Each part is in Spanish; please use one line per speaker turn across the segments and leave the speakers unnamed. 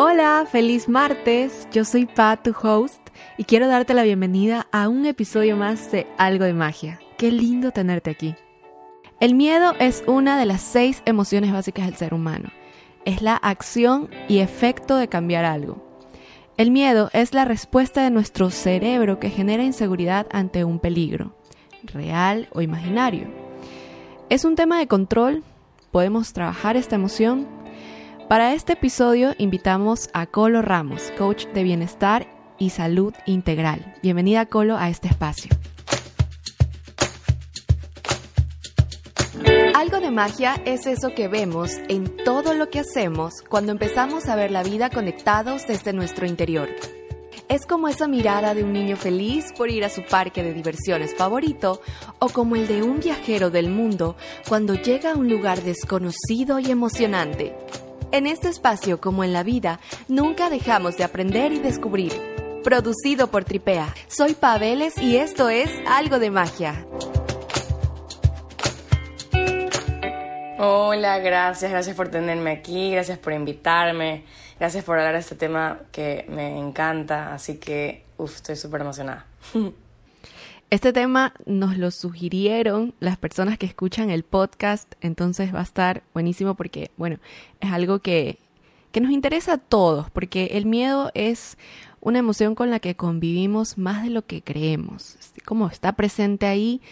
Hola, feliz martes. Yo soy Pat, tu host, y quiero darte la bienvenida a un episodio más de Algo de Magia. Qué lindo tenerte aquí. El miedo es una de las seis emociones básicas del ser humano. Es la acción y efecto de cambiar algo. El miedo es la respuesta de nuestro cerebro que genera inseguridad ante un peligro, real o imaginario. Es un tema de control. Podemos trabajar esta emoción para este episodio invitamos a Colo Ramos, coach de bienestar y salud integral. Bienvenida Colo a este espacio. Algo de magia es eso que vemos en todo lo que hacemos cuando empezamos a ver la vida conectados desde nuestro interior. Es como esa mirada de un niño feliz por ir a su parque de diversiones favorito o como el de un viajero del mundo cuando llega a un lugar desconocido y emocionante. En este espacio, como en la vida, nunca dejamos de aprender y descubrir. Producido por Tripea. Soy Paveles y esto es Algo de Magia.
Hola, gracias, gracias por tenerme aquí, gracias por invitarme, gracias por hablar de este tema que me encanta, así que, uff, estoy súper emocionada.
Este tema nos lo sugirieron las personas que escuchan el podcast, entonces va a estar buenísimo porque, bueno, es algo que, que nos interesa a todos, porque el miedo es una emoción con la que convivimos más de lo que creemos, como está presente ahí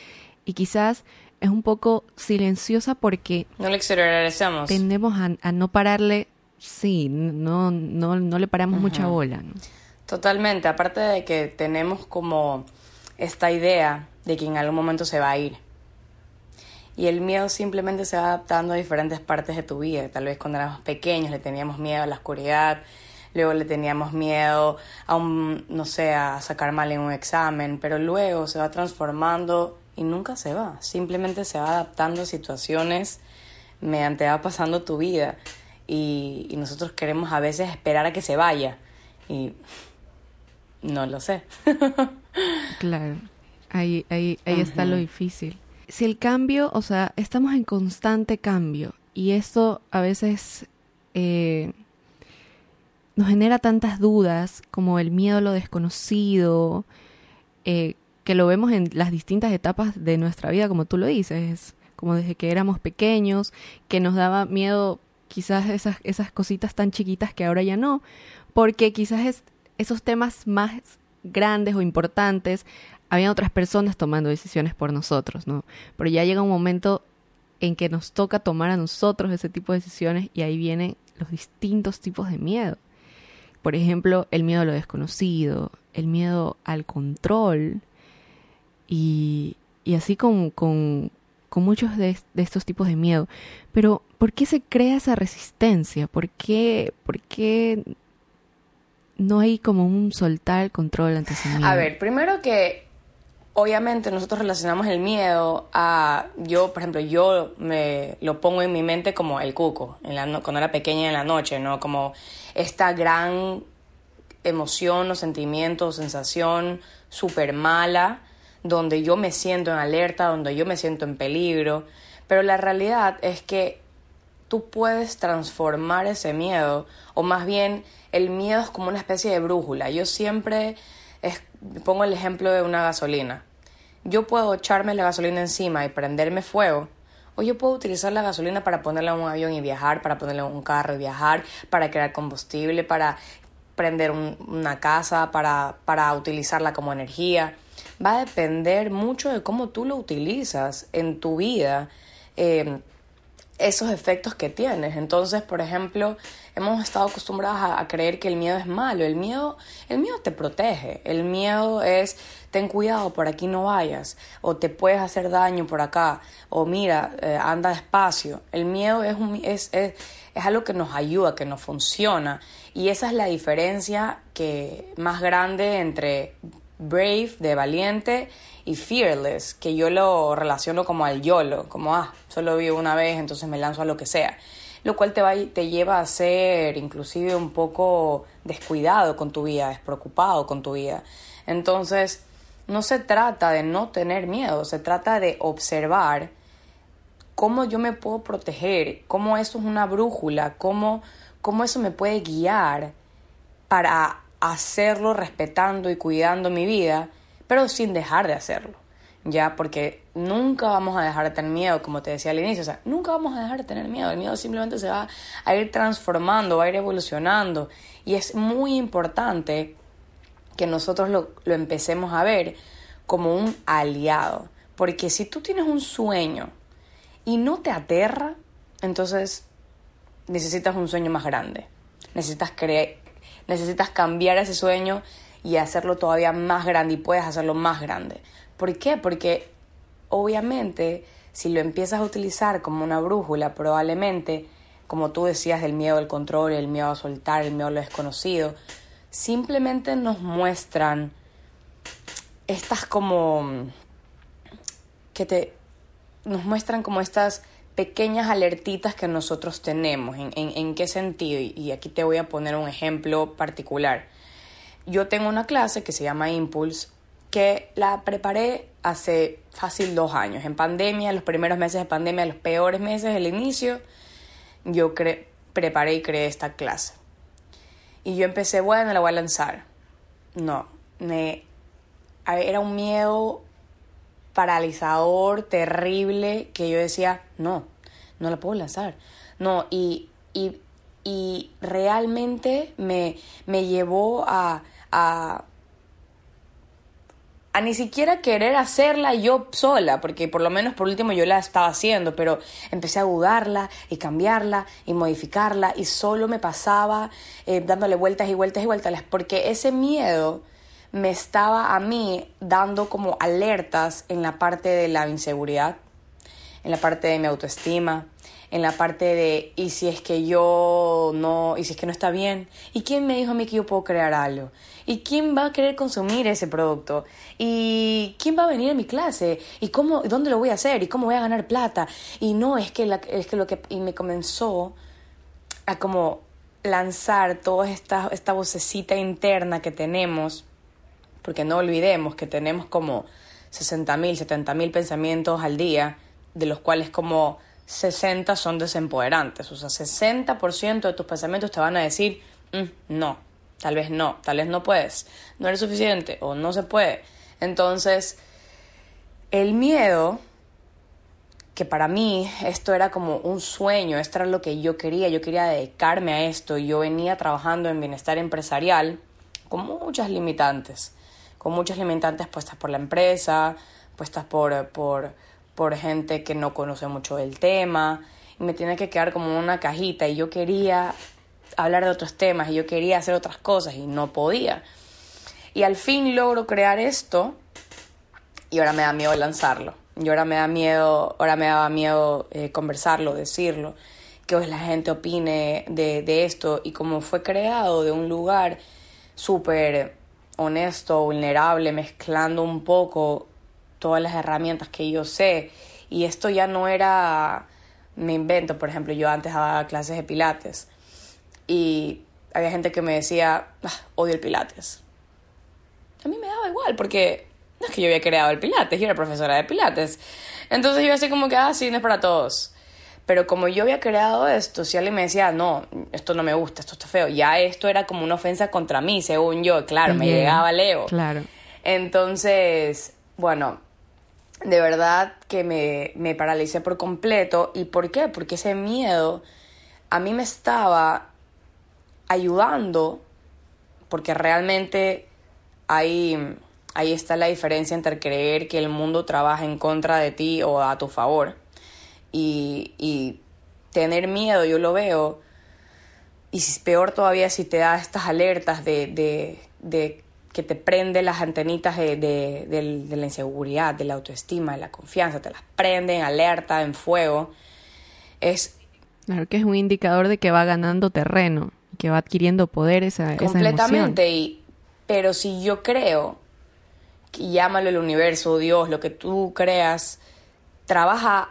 y quizás es un poco silenciosa porque
no le exteriorizamos.
Tendemos a, no pararle, sí, no, no, no le paramos mucha bola.
Totalmente, aparte de que tenemos como esta idea de que en algún momento se va a ir. Y el miedo simplemente se va adaptando a diferentes partes de tu vida. Tal vez cuando éramos pequeños le teníamos miedo a la oscuridad, luego le teníamos miedo a un, no sé, a sacar mal en un examen, pero luego se va transformando y nunca se va. Simplemente se va adaptando a situaciones mediante va pasando tu vida. Y, y nosotros queremos a veces esperar a que se vaya. Y no lo sé.
claro, ahí, ahí, ahí está lo difícil. Si el cambio, o sea, estamos en constante cambio y esto a veces eh, nos genera tantas dudas como el miedo a lo desconocido, eh, que lo vemos en las distintas etapas de nuestra vida, como tú lo dices, como desde que éramos pequeños, que nos daba miedo quizás esas, esas cositas tan chiquitas que ahora ya no, porque quizás es, esos temas más grandes o importantes, había otras personas tomando decisiones por nosotros, ¿no? Pero ya llega un momento en que nos toca tomar a nosotros ese tipo de decisiones y ahí vienen los distintos tipos de miedo. Por ejemplo, el miedo a lo desconocido, el miedo al control y, así con, con, con muchos de, de, estos tipos de miedo. Pero, ¿por qué se crea esa resistencia? ¿Por qué, por qué no hay como un soltar el control ante ese miedo.
A ver, primero que obviamente nosotros relacionamos el miedo a yo, por ejemplo, yo me lo pongo en mi mente como el cuco, en la cuando era pequeña en la noche, ¿no? Como esta gran emoción o sentimiento o sensación súper mala donde yo me siento en alerta, donde yo me siento en peligro, pero la realidad es que tú puedes transformar ese miedo o más bien el miedo es como una especie de brújula. Yo siempre pongo el ejemplo de una gasolina. Yo puedo echarme la gasolina encima y prenderme fuego, o yo puedo utilizar la gasolina para ponerla en un avión y viajar, para ponerla en un carro y viajar, para crear combustible, para prender una casa, para, para utilizarla como energía. Va a depender mucho de cómo tú lo utilizas en tu vida. Eh, esos efectos que tienes. Entonces, por ejemplo, hemos estado acostumbrados a, creer que el miedo es malo. El miedo, el miedo te protege. El miedo es ten cuidado, por aquí no vayas, o te puedes hacer daño por acá, o mira, eh, anda despacio. El miedo es, un, es, es, es algo que nos ayuda, que nos funciona. Y esa es la diferencia que más grande entre brave, de valiente, y fearless, que yo lo relaciono como al YOLO, como, ah, solo vivo una vez, entonces me lanzo a lo que sea. Lo cual te, va, te lleva a ser inclusive un poco descuidado con tu vida, despreocupado con tu vida. Entonces, no se trata de no tener miedo, se trata de observar cómo yo me puedo proteger, cómo eso es una brújula, cómo cómo eso me puede guiar para hacerlo respetando y cuidando mi vida, pero sin dejar de hacerlo. Ya, porque nunca vamos a dejar de tener miedo, como te decía al inicio, o sea, nunca vamos a dejar de tener miedo. El miedo simplemente se va a ir transformando, va a ir evolucionando. Y es muy importante que nosotros lo, lo empecemos a ver como un aliado. Porque si tú tienes un sueño y no te aterra, entonces necesitas un sueño más grande. Necesitas, necesitas cambiar ese sueño y hacerlo todavía más grande y puedes hacerlo más grande. ¿Por qué? Porque obviamente si lo empiezas a utilizar como una brújula, probablemente, como tú decías, del miedo al control, el miedo a soltar, el miedo a lo desconocido, simplemente nos muestran estas como que te nos muestran como estas pequeñas alertitas que nosotros tenemos. ¿En, en, qué sentido? Y aquí te voy a poner un ejemplo particular. Yo tengo una clase que se llama Impulse, que la preparé hace fácil dos años. En pandemia, los primeros meses de pandemia, los peores meses, el inicio, yo preparé y creé esta clase. Y yo empecé, bueno, la voy a lanzar. No, me, era un miedo paralizador, terrible, que yo decía, no, no la puedo lanzar. No, y, y, y realmente me, me llevó a, a, a ni siquiera querer hacerla yo sola, porque por lo menos por último yo la estaba haciendo, pero empecé a dudarla y cambiarla y modificarla y solo me pasaba eh, dándole vueltas y vueltas y vueltas, porque ese miedo me estaba a mí dando como alertas en la parte de la inseguridad, en la parte de mi autoestima, en la parte de y si es que yo no, y si es que no está bien, y quién me dijo a mí que yo puedo crear algo, y quién va a querer consumir ese producto, y quién va a venir a mi clase, y cómo, dónde lo voy a hacer, y cómo voy a ganar plata, y no, es que, la, es que lo que, y me comenzó a como lanzar toda esta, esta vocecita interna que tenemos porque no olvidemos que tenemos como 60.000, 70.000 pensamientos al día, de los cuales como 60 son desempoderantes. O sea, 60% de tus pensamientos te van a decir, mm, no, tal vez no, tal vez no puedes, no eres suficiente o no se puede. Entonces, el miedo, que para mí esto era como un sueño, esto era lo que yo quería, yo quería dedicarme a esto, yo venía trabajando en bienestar empresarial con muchas limitantes con muchas limitantes puestas por la empresa, puestas por, por, por gente que no conoce mucho del tema, y me tiene que quedar como una cajita, y yo quería hablar de otros temas, y yo quería hacer otras cosas, y no podía. Y al fin logro crear esto, y ahora me da miedo lanzarlo. Y ahora me da miedo, ahora me daba miedo eh, conversarlo, decirlo, que hoy la gente opine de, de esto, y como fue creado de un lugar súper honesto, vulnerable, mezclando un poco todas las herramientas que yo sé. Y esto ya no era, me invento, por ejemplo, yo antes daba clases de pilates y había gente que me decía, ah, odio el pilates. A mí me daba igual porque no es que yo había creado el pilates, yo era profesora de pilates. Entonces yo así como que, ah, sí, no es para todos. Pero como yo había creado esto, si alguien me decía, no, esto no me gusta, esto está feo, ya esto era como una ofensa contra mí, según yo, claro, me llegaba Leo.
Claro.
Entonces, bueno, de verdad que me, me paralicé por completo. ¿Y por qué? Porque ese miedo a mí me estaba ayudando, porque realmente ahí, ahí está la diferencia entre creer que el mundo trabaja en contra de ti o a tu favor y, tener miedo, yo lo veo, y peor todavía si te da estas alertas de, que te prende las antenitas de, la inseguridad, de la autoestima, de la confianza, te las prende en alerta, en fuego, es...
Claro que es un indicador de que va ganando terreno, que va adquiriendo poder esa,
Completamente, y, pero si yo creo, que llámalo el universo, Dios, lo que tú creas, trabaja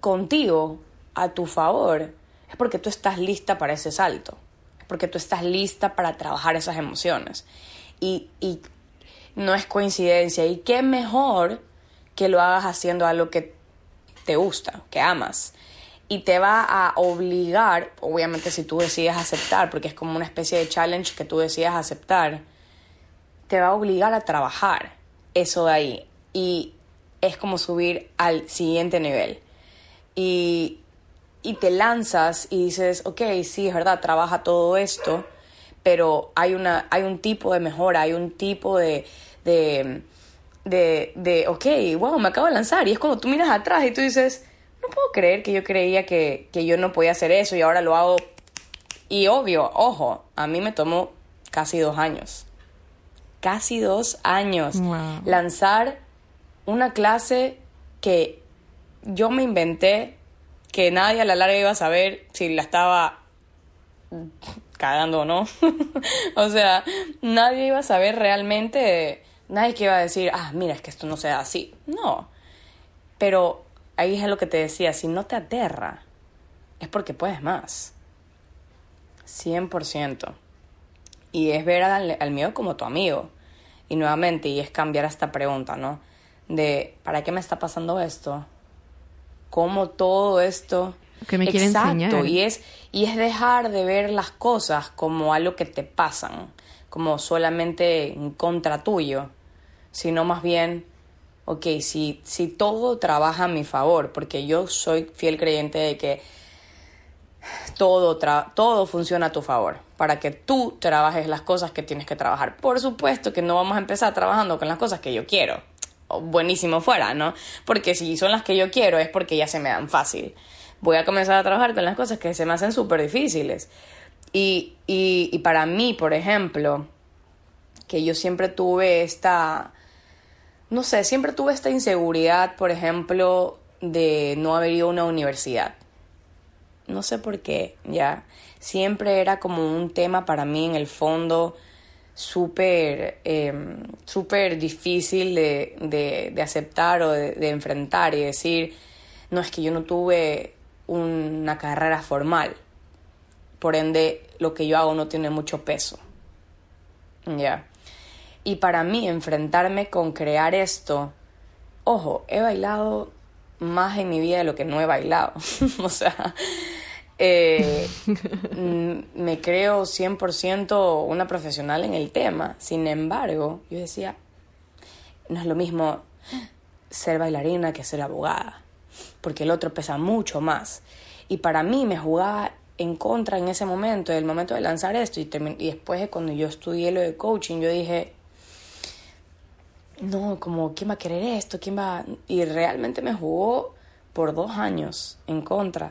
contigo a tu favor, es porque tú estás lista para ese salto, es porque tú estás lista para trabajar esas emociones. Y, y no es coincidencia. Y qué mejor que lo hagas haciendo algo que te gusta, que amas. y te va a obligar, obviamente si tú decides aceptar, porque es como una especie de challenge que tú decidas aceptar, te va a obligar a trabajar eso de ahí. Y es como subir al siguiente nivel. Y, y te lanzas y dices, ok, sí, es verdad, trabaja todo esto, pero hay, una, hay un tipo de mejora, hay un tipo de, de, de, de, ok, wow, me acabo de lanzar. Y es como tú miras atrás y tú dices, no puedo creer que yo creía que, que yo no podía hacer eso y ahora lo hago. Y obvio, ojo, a mí me tomó casi dos años. Casi dos años. Lanzar una clase que yo me inventé, que nadie a la larga iba a saber si la estaba cagando o no. o sea, nadie iba a saber realmente, nadie que iba a decir, ah, mira, es que esto no se da así. No. Pero ahí es lo que te decía, si no te aterra, es porque puedes más. 100%. Y es ver al, al, miedo como tu amigo. Y nuevamente, y es cambiar esta pregunta, ¿no? De, ¿para qué me está pasando esto? ¿Cómo todo esto...
Que me quiere Exacto,
y es, y es dejar de ver las cosas como algo que te pasan, como solamente en contra tuyo, sino más bien ok, si, si todo trabaja a mi favor, porque yo soy fiel creyente de que todo, todo funciona a tu favor, para que tú trabajes las cosas que tienes que trabajar. Por supuesto que no vamos a empezar trabajando con las cosas que yo quiero. buenísimo fuera, ¿no? Porque si son las que yo quiero es porque ya se me dan fácil. Voy a comenzar a trabajar con las cosas que se me hacen súper difíciles. Y, y, y para mí, por ejemplo, que yo siempre tuve esta no sé, siempre tuve esta inseguridad, por ejemplo, de no haber ido a una universidad. No sé por qué, ya. Siempre era como un tema para mí en el fondo súper em, súper difícil de, de, de, aceptar o de, de, enfrentar y decir, no es que yo no tuve una carrera formal, por ende lo que yo hago no tiene mucho peso. Ya. Y para mí enfrentarme con crear esto, ojo, he bailado más en mi vida de lo que no he bailado. o sea, eh, me creo 100% una profesional en el tema. Sin embargo, yo decía, no es lo mismo ser bailarina que ser abogada, porque el otro pesa mucho más. Y para mí me jugaba en contra en ese momento, en el momento de lanzar esto. Y, después de cuando yo estudié lo de coaching, yo dije, no, como, ¿quién va a querer esto? ¿Quién va? Y realmente me jugó por dos años en contra.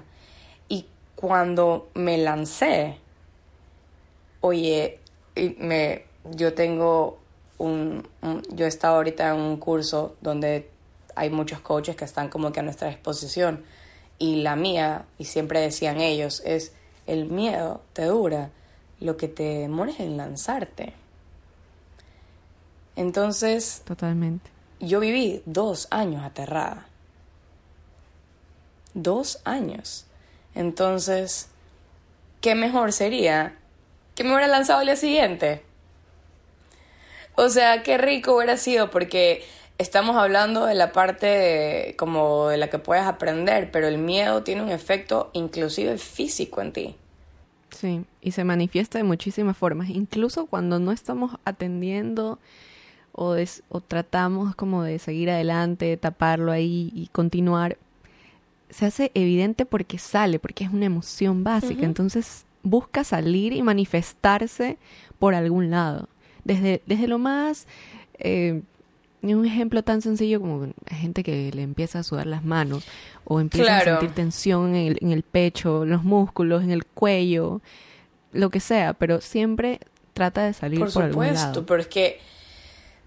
Y cuando me lancé, oye, me, yo tengo un, yo he estado ahorita en un curso donde hay muchos coaches que están como que a nuestra disposición. Y la mía, y siempre decían ellos, es el miedo te dura, lo que te demores en lanzarte. Entonces...
Totalmente.
Yo viví dos años aterrada. Dos años. Entonces, ¿qué mejor sería que me hubiera lanzado al día siguiente? O sea, qué rico hubiera sido porque estamos hablando de la parte como de la que puedes aprender, pero el miedo tiene un efecto inclusive físico en ti.
Sí, y se manifiesta de muchísimas formas, incluso cuando no estamos atendiendo o, o tratamos como de seguir adelante, taparlo ahí y continuar, se hace evidente porque sale, porque es una emoción básica. Entonces busca salir y manifestarse por algún lado. Desde, desde lo más... Eh, un ejemplo tan sencillo como gente que le empieza a sudar las manos o empieza a sentir tensión en el, en el pecho, los músculos, en el cuello, lo que sea, pero siempre trata de salir por, por algún lado. Por supuesto,
pero es que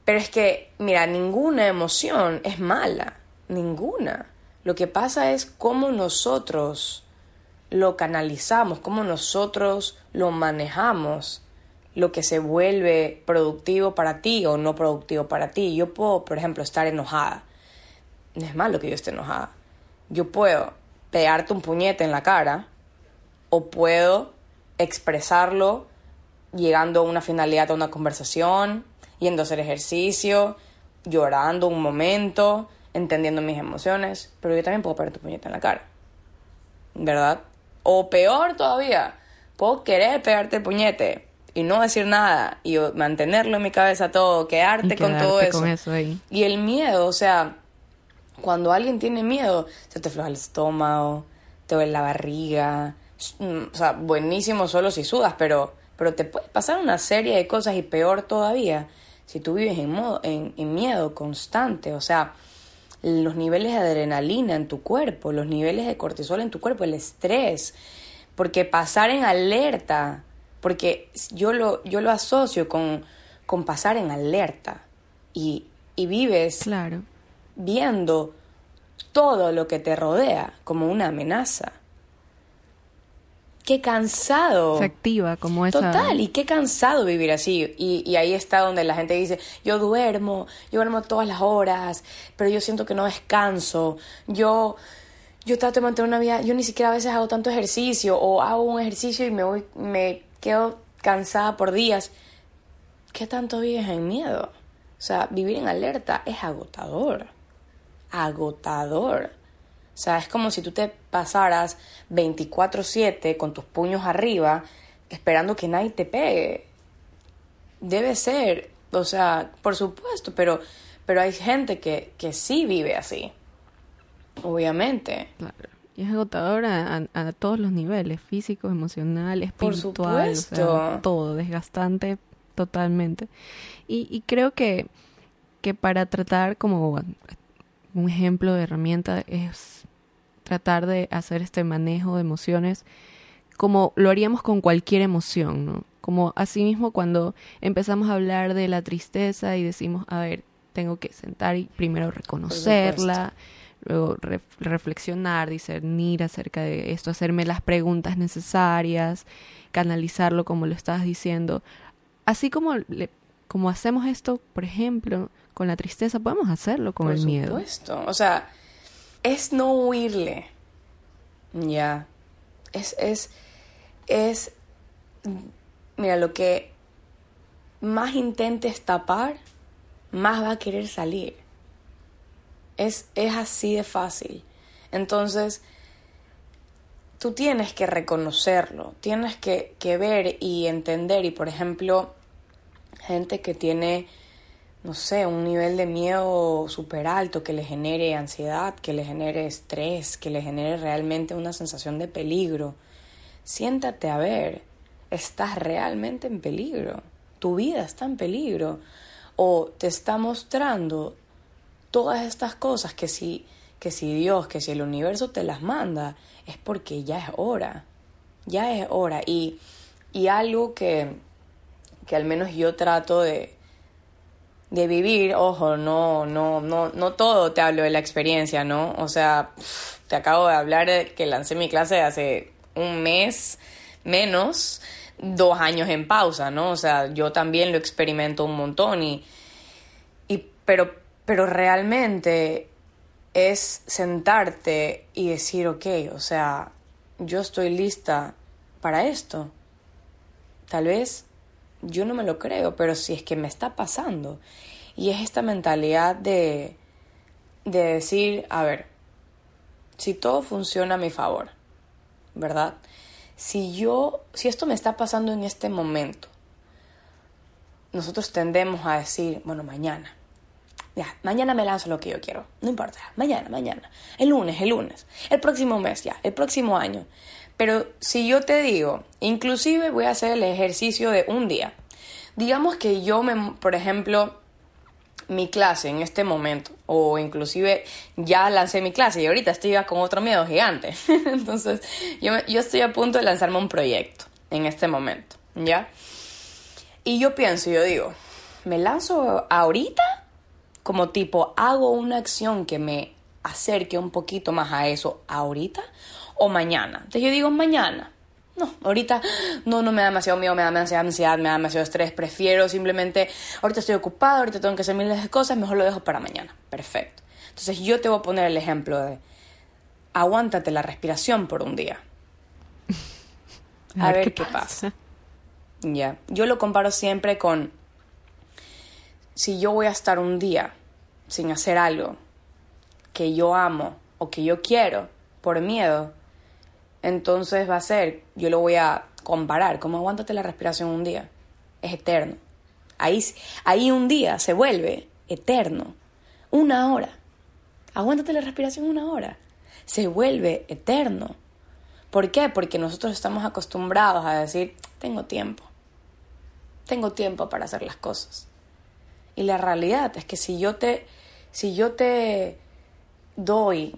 pero es que, mira, ninguna emoción es mala, ninguna. Lo que pasa es cómo nosotros lo canalizamos, cómo nosotros lo manejamos, lo que se vuelve productivo para ti o no productivo para ti. Yo puedo, por ejemplo, estar enojada. No es malo que yo esté enojada. Yo puedo pegarte un puñete en la cara o puedo expresarlo llegando a una finalidad de una conversación, yendo a hacer ejercicio, llorando un momento, entendiendo mis emociones, pero yo también puedo poner tu puñeta en la cara. ¿verdad? O peor todavía, puedo querer pegarte el puñete y no decir nada y mantenerlo en mi cabeza todo, quedarte, con todo eso. Y el miedo, o sea, cuando alguien tiene miedo, se te floja el estómago, te duele la barriga, mm, o sea, buenísimo solo si sudas, pero, pero te puede pasar una serie de cosas y peor todavía si tú vives en, modo, en, en miedo constante, o sea, los niveles de adrenalina en tu cuerpo, los niveles de cortisol en tu cuerpo, el estrés, porque pasar en alerta, porque yo lo, yo lo asocio con, con pasar en alerta y, y vives
claro.
viendo todo lo que te rodea como una amenaza. Qué cansado.
Se activa como esa...
Total, y qué cansado vivir así. Y, y ahí está donde la gente dice, yo duermo, yo duermo todas las horas, pero yo siento que no descanso. Yo, yo trato de mantener una vida, yo ni siquiera a veces hago tanto ejercicio o hago un ejercicio y me voy, me quedo cansada por días. ¿Qué tanto vives en miedo? O sea, vivir en alerta es agotador. Agotador. O sea, es como si tú te pasaras 24/7 con tus puños arriba esperando que nadie te pegue. Debe ser, o sea, por supuesto, pero, pero hay gente que, que sí vive así. Obviamente.
Claro. Y es agotador a, todos los niveles, físico, emocional, espiritual, o todo, desgastante totalmente. Y, y creo que, que para tratar como un ejemplo de herramienta es tratar de hacer este manejo de emociones como lo haríamos con cualquier emoción, ¿no? Como asimismo cuando empezamos a hablar de la tristeza y decimos, a ver, tengo que sentar y primero reconocerla, luego reflexionar, discernir acerca de esto, hacerme las preguntas necesarias, canalizarlo como lo estabas diciendo. Así como, le, como hacemos esto, por ejemplo, con la tristeza, podemos hacerlo con el miedo.
Por supuesto, o sea, es no huirle. Ya. Es, es, es, mira, lo que más intentes tapar, más va a querer salir. Es, es así de fácil. Entonces, tú tienes que reconocerlo, tienes que, que ver y entender. Y, por ejemplo, gente que tiene no sé, un nivel de miedo súper alto que le genere ansiedad, que le genere estrés, que le genere realmente una sensación de peligro. Siéntate a ver, estás realmente en peligro, tu vida está en peligro o te está mostrando todas estas cosas que si, que si Dios, que si el universo te las manda, es porque ya es hora, ya es hora. Y, y algo que, que al menos yo trato de, de vivir, ojo, no, no, no, no todo te hablo de la experiencia, ¿no? O sea, te acabo de hablar que lancé mi clase hace un mes menos, dos años en pausa, ¿no? O sea, yo también lo experimento un montón y, y pero, pero realmente es sentarte y decir, ok, o sea, yo estoy lista para esto. Tal vez yo no me lo creo, pero si es que me está pasando. Y es esta mentalidad de, de decir, a ver, si todo funciona a mi favor, ¿verdad? Si yo, si esto me está pasando en este momento, nosotros tendemos a decir, bueno, mañana, ya, mañana me lanzo lo que yo quiero, no importa, mañana, mañana, el lunes, el lunes, el próximo mes ya, el próximo año. Pero si yo te digo, inclusive voy a hacer el ejercicio de un día. Digamos que yo me, por ejemplo, mi clase en este momento, o inclusive ya lancé mi clase y ahorita estoy con otro miedo gigante. Entonces, yo, yo estoy a punto de lanzarme un proyecto en este momento, ¿ya? Y yo pienso, yo digo, ¿me lanzo ahorita? Como tipo, hago una acción que me acerque un poquito más a eso ahorita o mañana. Entonces yo digo mañana. No, ahorita no, no me da demasiado miedo, me da demasiada ansiedad, me da demasiado estrés. Prefiero simplemente, ahorita estoy ocupado, ahorita tengo que hacer miles de cosas, mejor lo dejo para mañana. Perfecto. Entonces yo te voy a poner el ejemplo de, aguántate la respiración por un día. A, ver, qué, pasa. Ya, yo lo comparo siempre con, si yo voy a estar un día sin hacer algo que yo amo o que yo quiero por miedo, entonces va a ser, yo lo voy a comparar, como aguántate la respiración un día, es eterno. Ahí, ahí un día se vuelve eterno. Una hora. Aguántate la respiración una hora. Se vuelve eterno. ¿Por qué? Porque nosotros estamos acostumbrados a decir, tengo tiempo. Tengo tiempo para hacer las cosas. Y la realidad es que si yo te, si yo te doy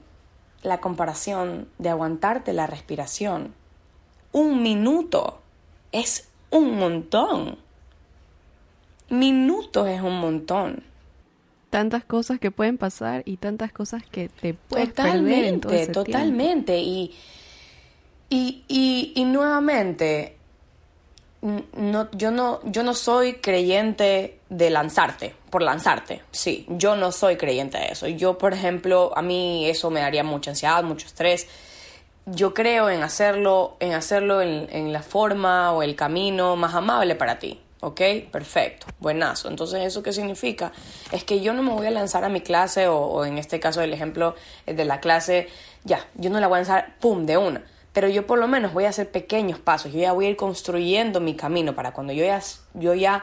la comparación de aguantarte la respiración, un minuto es un montón. Minutos es un montón.
Tantas cosas que pueden pasar y tantas cosas que te puedes totalmente, perder en
Totalmente, y, y, y, y nuevamente, no, yo, no, yo no soy creyente de lanzarte, por lanzarte, sí, yo no soy creyente de eso. Yo, por ejemplo, a mí eso me daría mucha ansiedad, mucho estrés. Yo creo en hacerlo, en hacerlo en, en la forma o el camino más amable para ti. ¿Ok? Perfecto, buenazo. Entonces, ¿eso qué significa? Es que yo no me voy a lanzar a mi clase o, o en este caso el ejemplo de la clase, ya, yo no la voy a lanzar, ¡pum!, de una pero yo por lo menos voy a hacer pequeños pasos, yo ya voy a ir construyendo mi camino para cuando yo ya, yo ya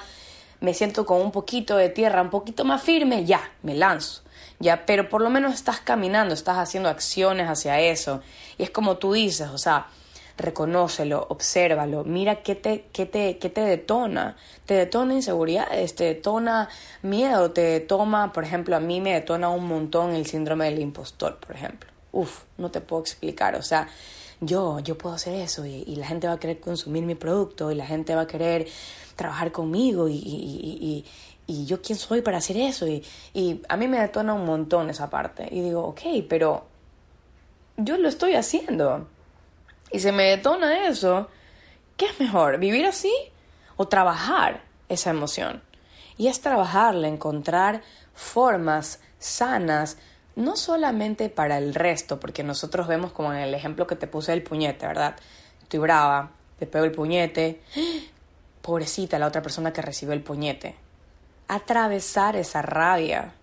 me siento con un poquito de tierra, un poquito más firme, ya, me lanzo. Ya, pero por lo menos estás caminando, estás haciendo acciones hacia eso. Y es como tú dices, o sea, reconócelo, obsérvalo, mira qué te, qué te, qué te detona. Te detona inseguridades, te detona miedo, te detona, por ejemplo, a mí me detona un montón el síndrome del impostor, por ejemplo. Uf, no te puedo explicar, o sea, yo, yo puedo hacer eso y, la gente va a querer consumir mi producto y la gente va a querer trabajar conmigo y, y, y yo quién soy para hacer eso y, y a mí me detona un montón esa parte y digo, ok, pero yo lo estoy haciendo y se me detona eso, ¿qué es mejor? ¿Vivir así o trabajar esa emoción? Y es trabajarla, encontrar formas sanas no solamente para el resto, porque nosotros vemos como en el ejemplo que te puse del puñete, ¿verdad? Estoy brava, te pego el puñete, pobrecita la otra persona que recibió el puñete. Atravesar esa rabia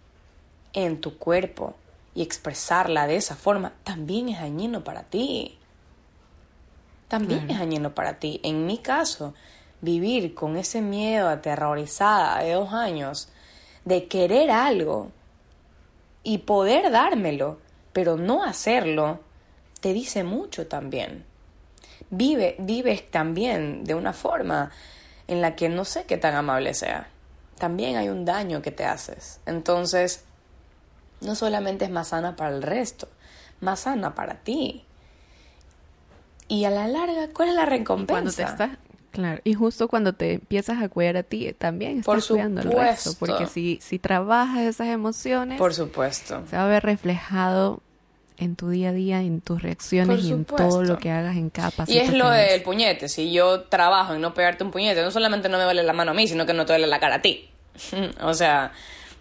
en tu cuerpo y expresarla de esa forma también es dañino para ti. También es dañino para ti. En mi caso, vivir con ese miedo aterrorizada de dos años de querer algo y poder dármelo, pero no hacerlo, te dice mucho también. Vive, vives también de una forma en la que no sé qué tan amable sea. También hay un daño que te haces. Entonces, no solamente es más sana para el resto, más sana para ti. Y a la larga, ¿cuál es la recompensa?
Cuando te estás, Claro, y justo cuando te empiezas a cuidar a ti, también estás cuidando al resto, porque si, si trabajas esas emociones,
por supuesto,
se va a ver reflejado en tu día a día, en tus reacciones y en todo lo que hagas en capas.
Y es lo del puñete, si yo trabajo en no pegarte un puñete, no solamente no me vale la mano a mí, sino que no te vale la cara a ti. o sea,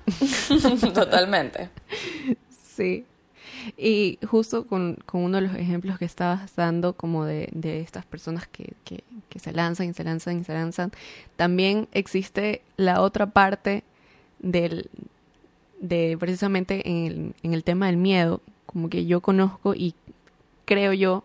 totalmente.
Sí. Y justo con, uno de los ejemplos que estabas dando, como de, de estas personas que, que, que, se lanzan y se lanzan y se lanzan, también existe la otra parte del, de precisamente en el, en el tema del miedo, como que yo conozco y creo yo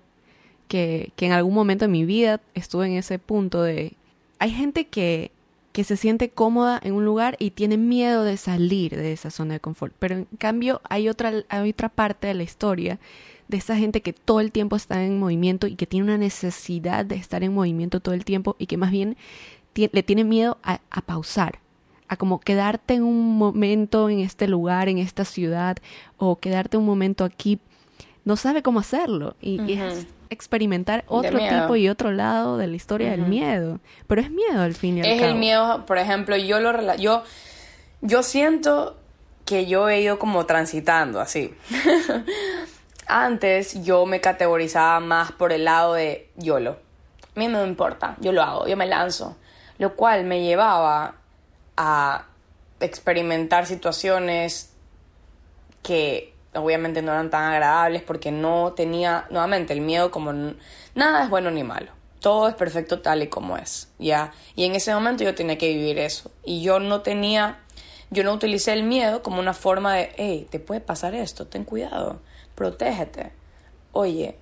que, que en algún momento de mi vida estuve en ese punto de... Hay gente que que se siente cómoda en un lugar y tiene miedo de salir de esa zona de confort. Pero en cambio hay otra, hay otra parte de la historia de esa gente que todo el tiempo está en movimiento y que tiene una necesidad de estar en movimiento todo el tiempo y que más bien le tiene miedo a, pausar, a como quedarte un momento en este lugar, en esta ciudad, o quedarte un momento aquí, no sabe cómo hacerlo. Y, experimentar otro tipo y otro lado de la historia del miedo. Pero es miedo al fin y al
es
Es
el miedo, por ejemplo, yo lo yo yo siento que yo he ido como transitando así. Antes yo me categorizaba más por el lado de YOLO. A mí no me importa, yo lo hago, yo me lanzo. Lo cual me llevaba a experimentar situaciones que obviamente no eran tan agradables porque no tenía, nuevamente, el miedo como nada es bueno ni malo. Todo es perfecto tal y como es, ¿ya? Y en ese momento yo tenía que vivir eso. Y yo no tenía, yo no utilicé el miedo como una forma de, hey, te puede pasar esto, ten cuidado, protégete. Oye,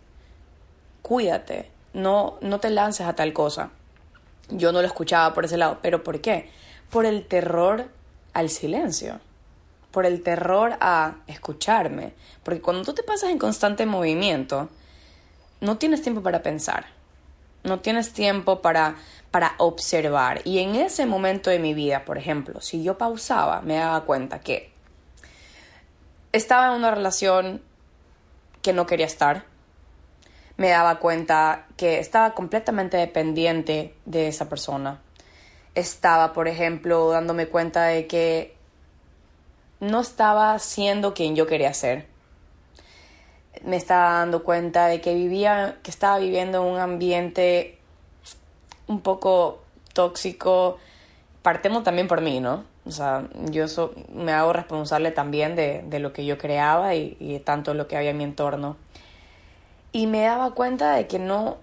cuídate, no, no te lances a tal cosa. Yo no lo escuchaba por ese lado, pero ¿por qué? Por el terror al silencio, por el terror a escucharme, porque cuando tú te pasas en constante movimiento, no tienes tiempo para pensar, no tienes tiempo para, para observar. Y en ese momento de mi vida, por ejemplo, si yo pausaba, me daba cuenta que estaba en una relación que no quería estar, me daba cuenta que estaba completamente dependiente de esa persona. Estaba, por ejemplo, dándome cuenta de que no estaba siendo quien yo quería ser. Me estaba dando cuenta de que vivía, que estaba viviendo en un ambiente un poco tóxico. Partemos también por mí, ¿no? O sea, yo me hago responsable también de, de lo que yo creaba y, de tanto lo que había en mi entorno y me daba cuenta de que no,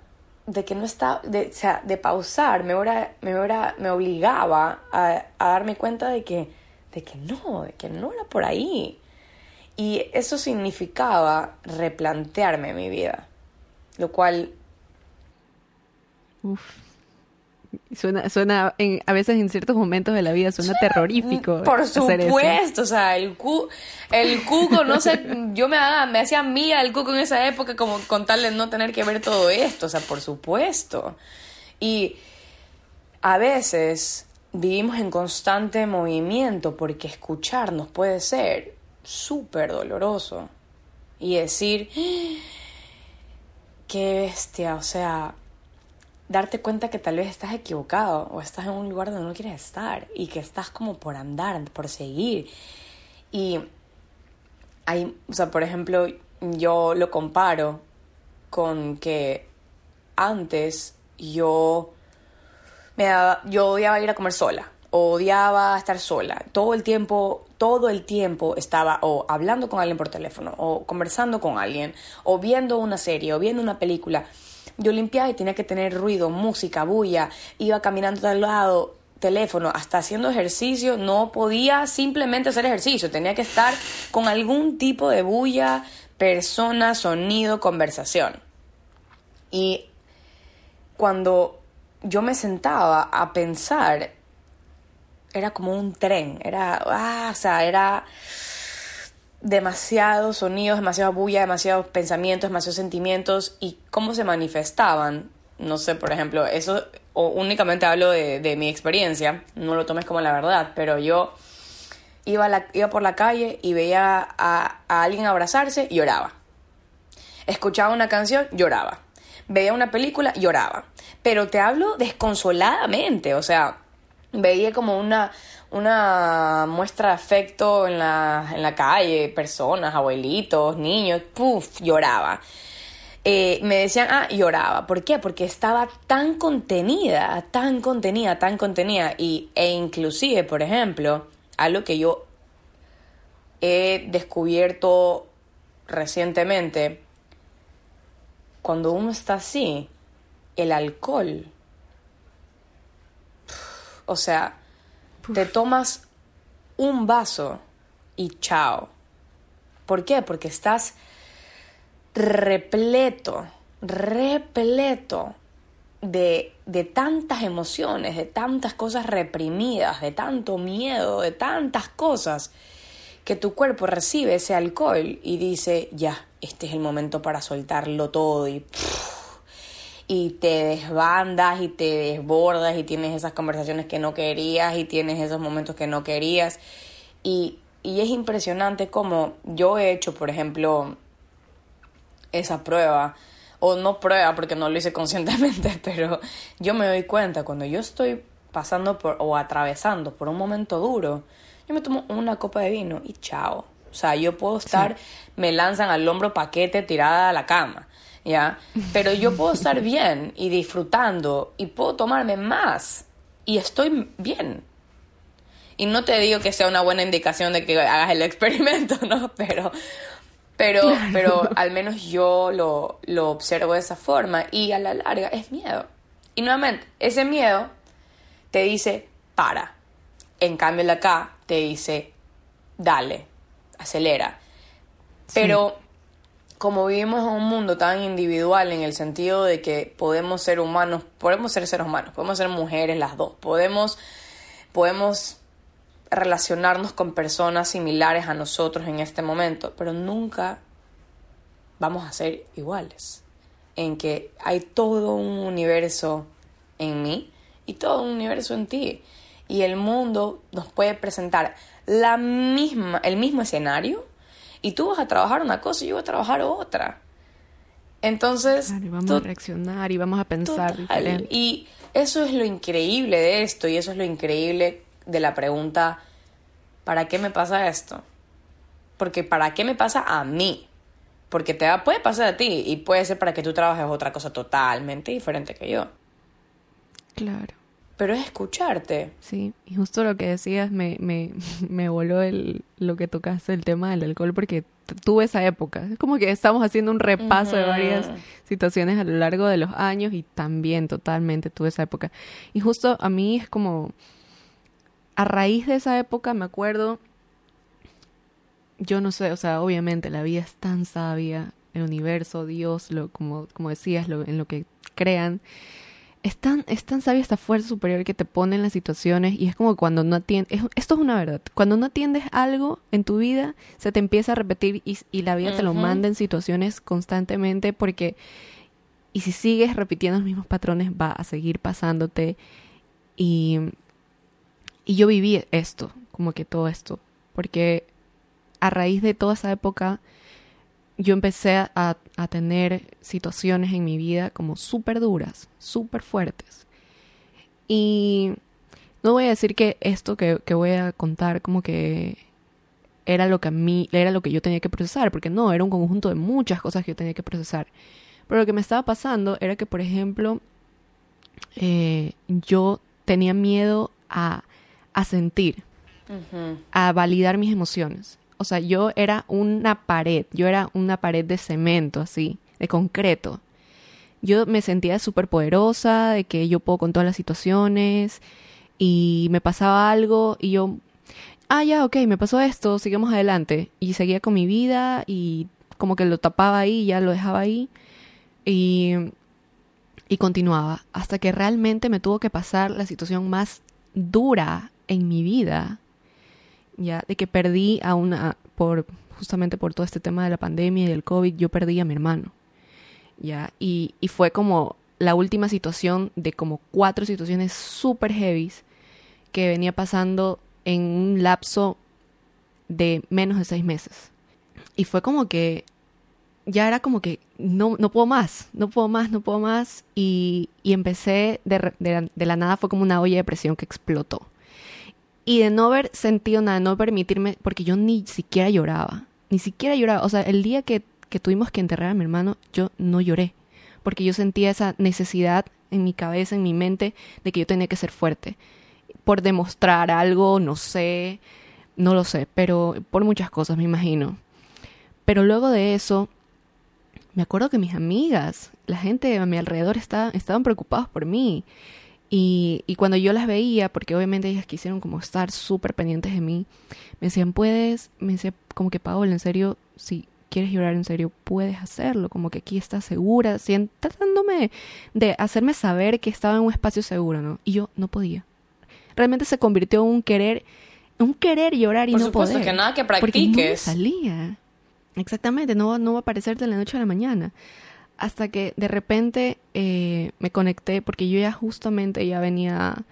de que no estaba, de, o sea, de pausar, me, me, me obligaba a, darme cuenta de que, de que no, de que no era por ahí. Y eso significaba replantearme mi vida, lo cual...
Uf. Suena, suena a veces en ciertos momentos de la vida suena terrorífico.
Por supuesto, o sea, el, cu, el cuco, no sé, yo me, me hacía mía el cuco en esa época como con tal de no tener que ver todo esto, o sea, por supuesto. Y a veces vivimos en constante movimiento porque escucharnos puede ser súper doloroso. Y decir, ¡Ah! qué bestia, o sea, darte cuenta que tal vez estás equivocado o estás en un lugar donde no quieres estar y que estás como por andar, por seguir. Y hay, o sea, por ejemplo, yo lo comparo con que antes yo me daba, yo odiaba ir a comer sola, odiaba estar sola. Todo el tiempo, todo el tiempo estaba o hablando con alguien por teléfono, o conversando con alguien, o viendo una serie, o viendo una película. Yo limpiaba y tenía que tener ruido, música, bulla, iba caminando al lado, teléfono, hasta haciendo ejercicio, no podía simplemente hacer ejercicio, tenía que estar con algún tipo de bulla, persona, sonido, conversación. Y cuando yo me sentaba a pensar, era como un tren, era, ah, o sea, era demasiados sonidos, demasiada bulla, demasiados pensamientos, demasiados sentimientos y cómo se manifestaban. No sé, por ejemplo, eso o únicamente hablo de, mi experiencia, no lo tomes como la verdad, pero yo iba, la, iba por la calle y veía a, a alguien abrazarse lloraba. Escuchaba una canción, lloraba. Veía una película, lloraba. Pero te hablo desconsoladamente, o sea, veía como una, una muestra de afecto en la, en la calle, personas, abuelitos, niños, puff, lloraba. Eh, me decían, ah, lloraba. ¿Por qué? Porque estaba tan contenida, tan contenida, tan contenida. Y, e inclusive, por ejemplo, algo que yo he descubierto recientemente, cuando uno está así, el alcohol, o sea, te tomas un vaso y chao. ¿Por qué? Porque estás repleto, repleto de, de, tantas emociones, de tantas cosas reprimidas, de tanto miedo, de tantas cosas, que tu cuerpo recibe ese alcohol y dice, ya, este es el momento para soltarlo todo y y te desbandas y te desbordas y tienes esas conversaciones que no querías y tienes esos momentos que no querías. Y, y es impresionante como yo he hecho, por ejemplo, esa prueba, o no prueba porque no lo hice conscientemente, pero yo me doy cuenta cuando yo estoy pasando por o atravesando por un momento duro, yo me tomo una copa de vino y chao. O sea, yo puedo estar, me lanzan al hombro paquete tirada a la cama. ¿Ya? Pero yo puedo estar bien y disfrutando y puedo tomarme más y estoy bien. Y no te digo que sea una buena indicación de que hagas el experimento, ¿no? Pero, pero, pero al menos yo lo, lo observo de esa forma y a la larga es miedo. Y nuevamente, ese miedo te dice, para. En cambio, el acá te dice, dale, acelera. Pero como vivimos en un mundo tan individual en el sentido de que podemos ser humanos, podemos ser seres humanos, podemos ser mujeres las dos, podemos, podemos relacionarnos con personas similares a nosotros en este momento, pero nunca vamos a ser iguales. En que hay todo un universo en mí y todo un universo en ti. Y el mundo nos puede presentar la misma, el mismo escenario y tú vas a trabajar una cosa y yo voy a trabajar otra. Entonces...
y vamos a reaccionar y vamos a pensar.
Y eso es lo increíble de esto y eso es lo increíble de la pregunta, ¿para qué me pasa esto? Porque ¿para qué me pasa a mí? Porque te puede pasar a ti y puede ser para que tú trabajes otra cosa totalmente diferente que yo.
Claro
pero es escucharte.
Sí, y justo lo que decías me, me, me voló el, lo que tocaste, el tema del alcohol, porque tuve esa época. Es como que estamos haciendo un repaso de varias situaciones a lo largo de los años y también totalmente tuve esa época. Y justo a mí es como, a raíz de esa época me acuerdo, yo no sé, o sea, obviamente la vida es tan sabia, el universo, Dios, lo, como, como decías, lo, en lo que crean es tan, es tan sabia esta fuerza superior que te pone en las situaciones y es como cuando no atiendes, esto es una verdad, cuando no atiendes algo en tu vida, se te empieza a repetir y, la vida te lo manda en situaciones constantemente porque, y si sigues repitiendo los mismos patrones, va a seguir pasándote. Y, y yo viví esto, como que todo esto, porque a raíz de toda esa época, yo empecé a, a tener situaciones en mi vida como súper duras, súper fuertes. Y no voy a decir que esto que, que, voy a contar como que era lo que a mí, era lo que yo tenía que procesar, porque no, era un conjunto de muchas cosas que yo tenía que procesar. Pero lo que me estaba pasando era que, por ejemplo, eh, yo tenía miedo a, a sentir, a validar mis emociones. O sea, yo era una pared, yo era una pared de cemento, así, de concreto. Yo me sentía súper poderosa, de que yo puedo con todas las situaciones, y me pasaba algo, y yo, ah, ya, ok, me pasó esto, sigamos adelante. Y seguía con mi vida, y como que lo tapaba ahí, ya lo dejaba ahí, y, y continuaba, hasta que realmente me tuvo que pasar la situación más dura en mi vida ya de que perdí a una por justamente por todo este tema de la pandemia y del COVID, yo perdí a mi hermano. Ya, y, y fue como la última situación de como cuatro situaciones súper heavies que venía pasando en un lapso de menos de seis meses. Y fue como que ya era como que no, no puedo más, no puedo más, no puedo más. Y, y empecé de, de, de, la nada, fue como una olla de presión que explotó. Y de no haber sentido nada, no permitirme, porque yo ni siquiera lloraba, ni siquiera lloraba. O sea, el día que, que tuvimos que enterrar a mi hermano, yo no lloré, porque yo sentía esa necesidad en mi cabeza, en mi mente, de que yo tenía que ser fuerte. Por demostrar algo, no sé, no lo sé, pero por muchas cosas, me imagino. Pero luego de eso, me acuerdo que mis amigas, la gente a mi alrededor estaba, estaban preocupados por mí. Y, y, cuando yo las veía, porque obviamente ellas quisieron como estar súper pendientes de mí, me decían, puedes, me decía como que Paola, en serio, si quieres llorar en serio, puedes hacerlo, como que aquí estás segura, tratándome de hacerme saber que estaba en un espacio seguro, ¿no? Y yo no podía. Realmente se convirtió en un querer, un querer llorar y
Por
no
supuesto,
poder.
que nada que
Porque
practiques.
no salía. Exactamente, no, no va a aparecer de la noche a la mañana hasta que de repente eh, me conecté, porque yo ya justamente ya venía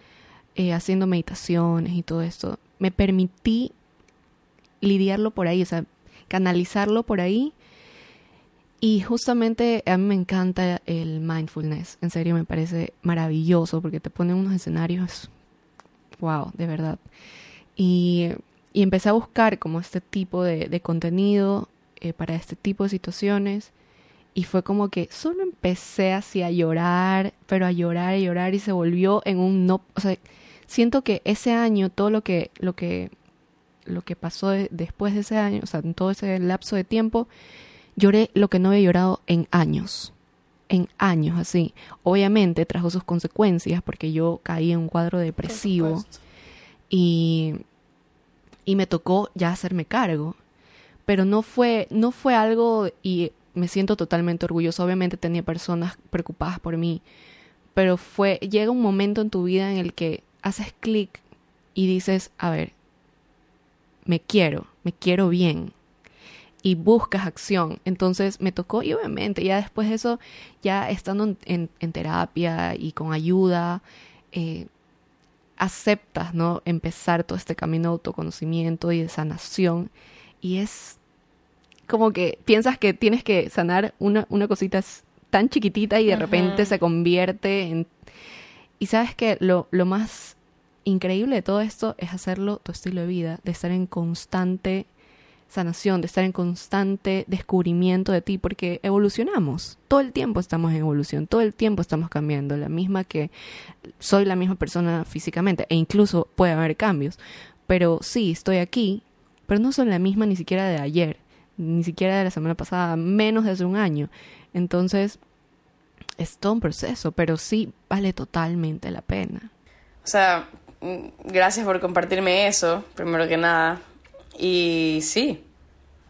eh, haciendo meditaciones y todo esto, me permití lidiarlo por ahí, o sea, canalizarlo por ahí. Y justamente a mí me encanta el mindfulness, en serio me parece maravilloso porque te pone unos escenarios, wow, de verdad. Y, y empecé a buscar como este tipo de, de contenido eh, para este tipo de situaciones y fue como que solo empecé así a llorar, pero a llorar, y llorar y se volvió en un no, o sea, siento que ese año todo lo que lo que lo que pasó de, después de ese año, o sea, en todo ese lapso de tiempo, lloré lo que no había llorado en años. En años así. Obviamente trajo sus consecuencias porque yo caí en un cuadro depresivo y y me tocó ya hacerme cargo. Pero no fue no fue algo y me siento totalmente orgullosa. Obviamente tenía personas preocupadas por mí, pero fue, llega un momento en tu vida en el que haces clic y dices, a ver, me quiero, me quiero bien y buscas acción. Entonces me tocó y obviamente ya después de eso, ya estando en, terapia y con ayuda, eh, aceptas, ¿no? Empezar todo este camino de autoconocimiento y de sanación y es como que piensas que tienes que sanar una, una cosita tan chiquitita y de repente se convierte en... Y sabes que lo, lo más increíble de todo esto es hacerlo tu estilo de vida, de estar en constante sanación, de estar en constante descubrimiento de ti, porque evolucionamos, todo el tiempo estamos en evolución, todo el tiempo estamos cambiando, la misma que soy la misma persona físicamente, e incluso puede haber cambios, pero sí, estoy aquí, pero no soy la misma ni siquiera de ayer, ni siquiera de la semana pasada, menos de un año. Entonces, es todo un proceso, pero sí vale totalmente la pena.
O sea, mm, gracias por compartirme eso, primero que nada. Y sí,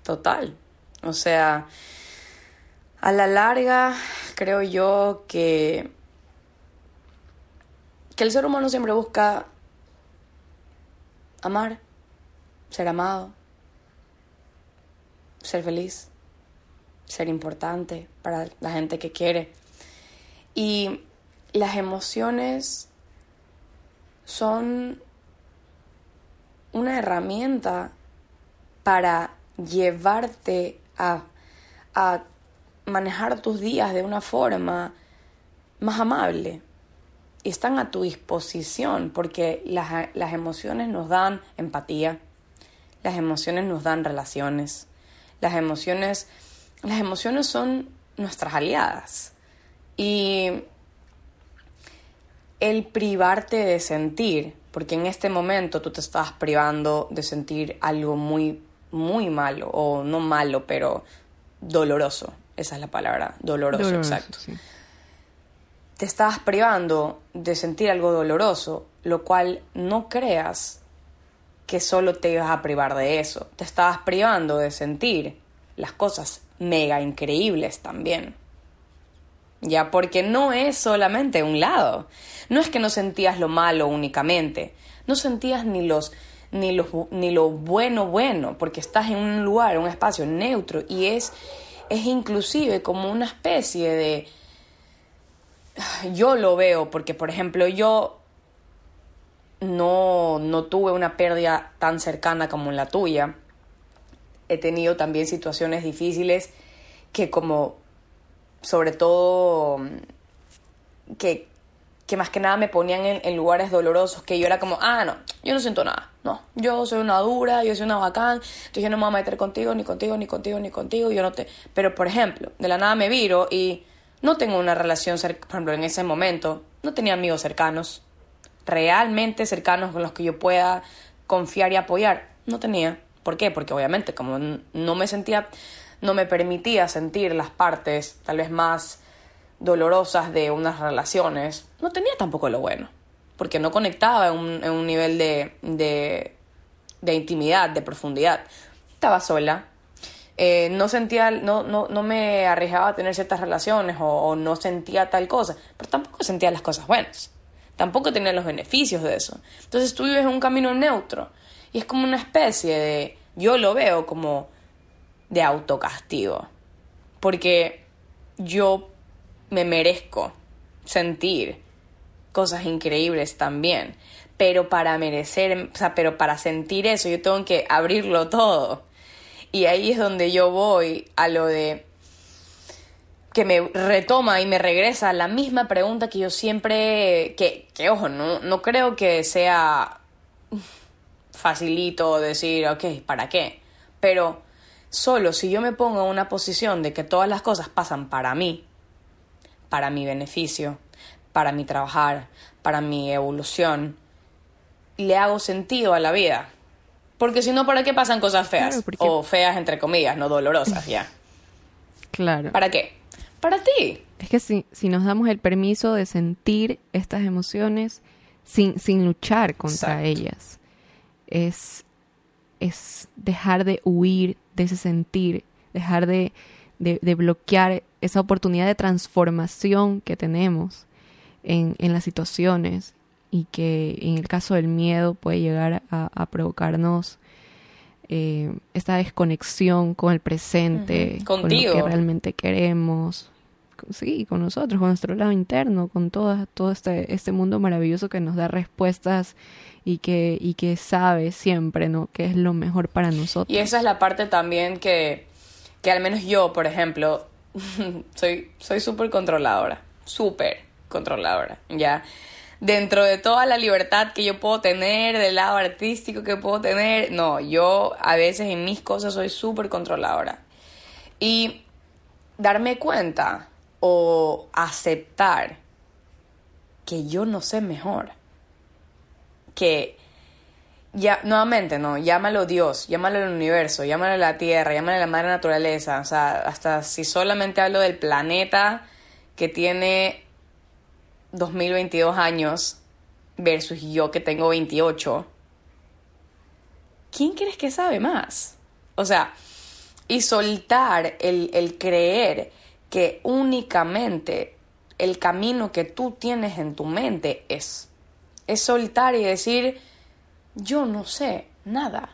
total. O sea, a la larga creo yo que, que el ser humano siempre busca amar, ser amado, ser feliz, ser importante para la gente que quiere. Y las emociones son una herramienta para llevarte a, a manejar tus días de una forma más amable. Están a tu disposición porque las, las emociones nos dan empatía, las emociones nos dan relaciones, las emociones, las emociones son nuestras aliadas. Y el privarte de sentir, porque en este momento tú te estás privando de sentir algo muy, muy malo, o no malo, pero doloroso. Esa es la palabra, doloroso, exacto. Te estás privando de sentir algo doloroso, lo cual no creas que solo te ibas a privar de eso. Te estabas privando de sentir las cosas mega increíbles también. Ya, porque no es solamente un lado. No es que no sentías lo malo únicamente. No sentías ni los ni lo, ni lo bueno bueno, porque estás en un lugar, un espacio neutro y es es inclusive como una especie de yo lo veo porque por ejemplo yo no, no tuve una pérdida tan cercana como la tuya. He tenido también situaciones difíciles que como, sobre todo, que, que más que nada me ponían en, lugares dolorosos, que yo era como, ah, no, yo no siento nada, no, yo soy una dura, yo soy una bacán, entonces yo no me voy a meter contigo, ni contigo, ni contigo, ni contigo, yo no te... Pero, por ejemplo, de la nada me viro y no tengo una relación, por ejemplo, en ese momento, no tenía amigos cercanos, realmente cercanos con los que yo pueda confiar y apoyar. No tenía. ¿Por qué? Porque obviamente como no me sentía, no me permitía sentir las partes tal vez más dolorosas de unas relaciones, no tenía tampoco lo bueno. Porque no conectaba en un, nivel de, de, intimidad, de profundidad. Estaba sola, eh, no sentía, no, no, no, me arriesgaba a tener ciertas relaciones o, o, no sentía tal cosa, pero tampoco sentía las cosas buenas tampoco tenía los beneficios de eso. Entonces tú vives un camino neutro y es como una especie de, yo lo veo como de autocastigo, porque yo me merezco sentir cosas increíbles también, pero para merecer, o sea, pero para sentir eso yo tengo que abrirlo todo. Y ahí es donde yo voy a lo de que me retoma y me regresa la misma pregunta que yo siempre, que, que ojo, no, no creo que sea facilito decir, ok, ¿para qué? Pero solo si yo me pongo en una posición de que todas las cosas pasan para mí, para mi beneficio, para mi trabajar, para mi evolución, le hago sentido a la vida. Porque si no, ¿para qué pasan cosas feas? O feas entre comillas, no dolorosas, ya.
Claro.
¿Para qué? Para ti.
Es que si, si nos damos el permiso de sentir estas emociones sin, sin luchar contra ellas, es, es dejar de huir de ese sentir, dejar de, de, bloquear esa oportunidad de transformación que tenemos en, en, las situaciones y que en el caso del miedo puede llegar a, provocarnos eh, esta desconexión con el presente, con lo que realmente queremos, sí, con nosotros, con nuestro lado interno, con todo, todo este, este mundo maravilloso que nos da respuestas y que, y que sabe siempre, ¿no? Que es lo mejor para nosotros.
Y esa es la parte también que, que al menos yo, por ejemplo, soy soy súper controladora, súper controladora, ¿ya? Dentro de toda la libertad que yo puedo tener, del lado artístico que puedo tener, no, yo a veces en mis cosas soy súper controladora. Y darme cuenta o aceptar que yo no sé mejor. Que ya nuevamente no, llámalo Dios, llámalo el universo, llámalo la tierra, llámalo la madre naturaleza, o sea, hasta si solamente hablo del planeta que tiene 2022 años versus yo que tengo 28. ¿Quién crees que sabe más? O sea, y soltar el, el creer que únicamente el camino que tú tienes en tu mente es. Es soltar y decir, yo no sé nada.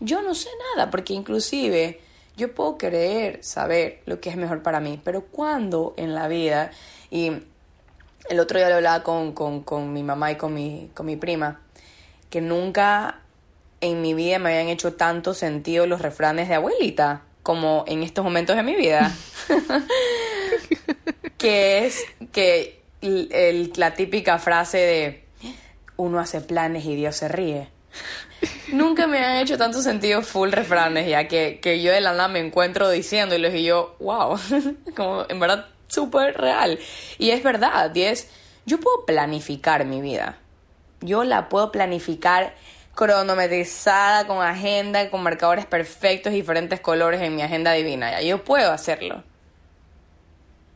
Yo no sé nada, porque inclusive yo puedo creer saber lo que es mejor para mí, pero cuando en la vida, y el otro día lo hablaba con, con, con mi mamá y con mi, con mi prima, que nunca en mi vida me habían hecho tanto sentido los refranes de abuelita como en estos momentos de mi vida. que es que la típica frase de uno hace planes y Dios se ríe. Nunca me han hecho tanto sentido full refranes, ya que, que yo de la nada me encuentro diciéndolos y yo, wow, como en verdad súper real. Y es verdad, y es, yo puedo planificar mi vida. Yo la puedo planificar cronometrizada, con agenda, con marcadores perfectos, diferentes colores en mi agenda divina. Ya, yo puedo hacerlo.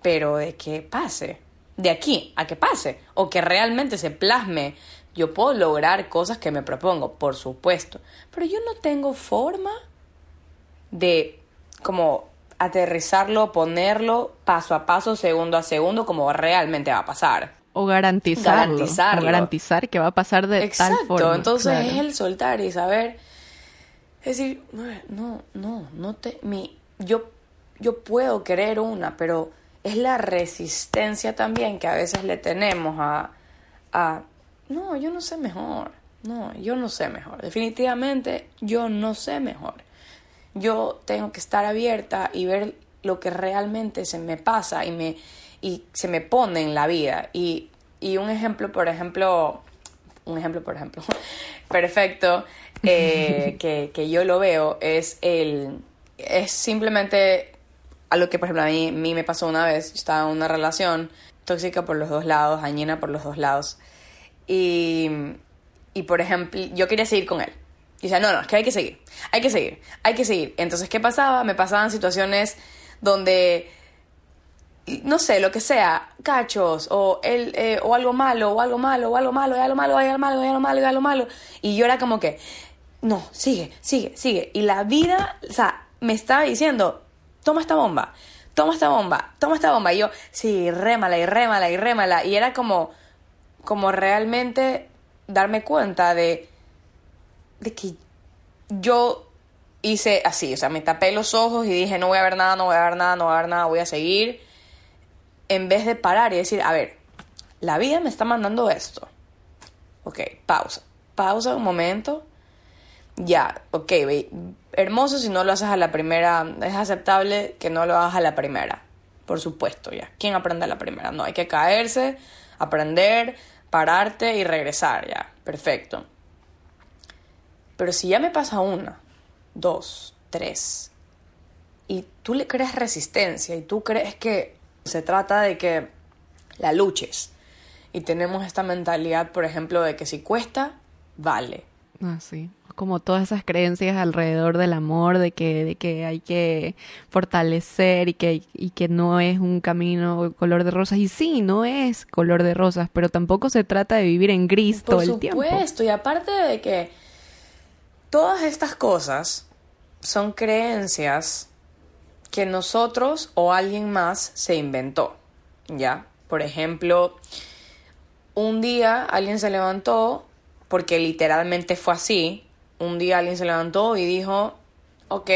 Pero de que pase, de aquí a que pase, o que realmente se plasme, yo puedo lograr cosas que me propongo, por supuesto. Pero yo no tengo forma de como aterrizarlo, ponerlo paso a paso, segundo a segundo, como realmente va a pasar
o garantizarlo, O garantizar que va a pasar de tal forma.
Entonces es el soltar y saber, es decir, no, no, no te, mi, yo, yo puedo querer una, pero es la resistencia también que a veces le tenemos a, a, no, yo no sé mejor, no, yo no sé mejor, definitivamente yo no sé mejor. Yo tengo que estar abierta y ver lo que realmente se me pasa y me y se me pone en la vida. Y, y un ejemplo, por ejemplo, un ejemplo, por ejemplo, perfecto, eh, que, que, yo lo veo, es el, es simplemente algo que, por ejemplo, a mí, a mí me pasó una vez, yo estaba en una relación tóxica por los dos lados, dañina por los dos lados, y, y por ejemplo, yo quería seguir con él. Y decía, no, no, es que hay que seguir, hay que seguir, hay que seguir. Entonces, ¿qué pasaba? Me pasaban situaciones donde no sé, lo que sea, cachos, o, el, eh, o algo malo, o algo malo, o algo malo, o algo malo, o algo malo, o algo malo, o algo malo. Y yo era como que, no, sigue, sigue, sigue. Y la vida, o sea, me estaba diciendo, toma esta bomba, toma esta bomba, toma esta bomba. Y yo, sí, rémala y rémala y rémala. Y era como, como realmente darme cuenta de, de que yo hice así, o sea, me tapé los ojos y dije, no voy a ver nada, no voy a ver nada, no voy a ver nada, voy a seguir en vez de parar y decir, a ver, la vida me está mandando esto. Ok, pausa. Pausa un momento. Ya, ok, hermoso si no lo haces a la primera. Es aceptable que no lo hagas a la primera. Por supuesto, ya. ¿Quién aprende a la primera? No, hay que caerse, aprender, pararte y regresar, ya. Perfecto. Pero si ya me pasa una, dos, tres, y tú le crees resistencia y tú crees que se trata de que la luches. Y tenemos esta mentalidad, por ejemplo, de que si cuesta, vale.
Ah, sí. Como todas esas creencias alrededor del amor, de que, de que hay que fortalecer y que, y que no es un camino color de rosas. Y sí, no es color de rosas, pero tampoco se trata de vivir en gris todo el tiempo.
Por supuesto, y aparte de que todas estas cosas son creencias que nosotros o alguien más se inventó, ¿ya? Por ejemplo, un día alguien se levantó, porque literalmente fue así, un día alguien se levantó y dijo, ok,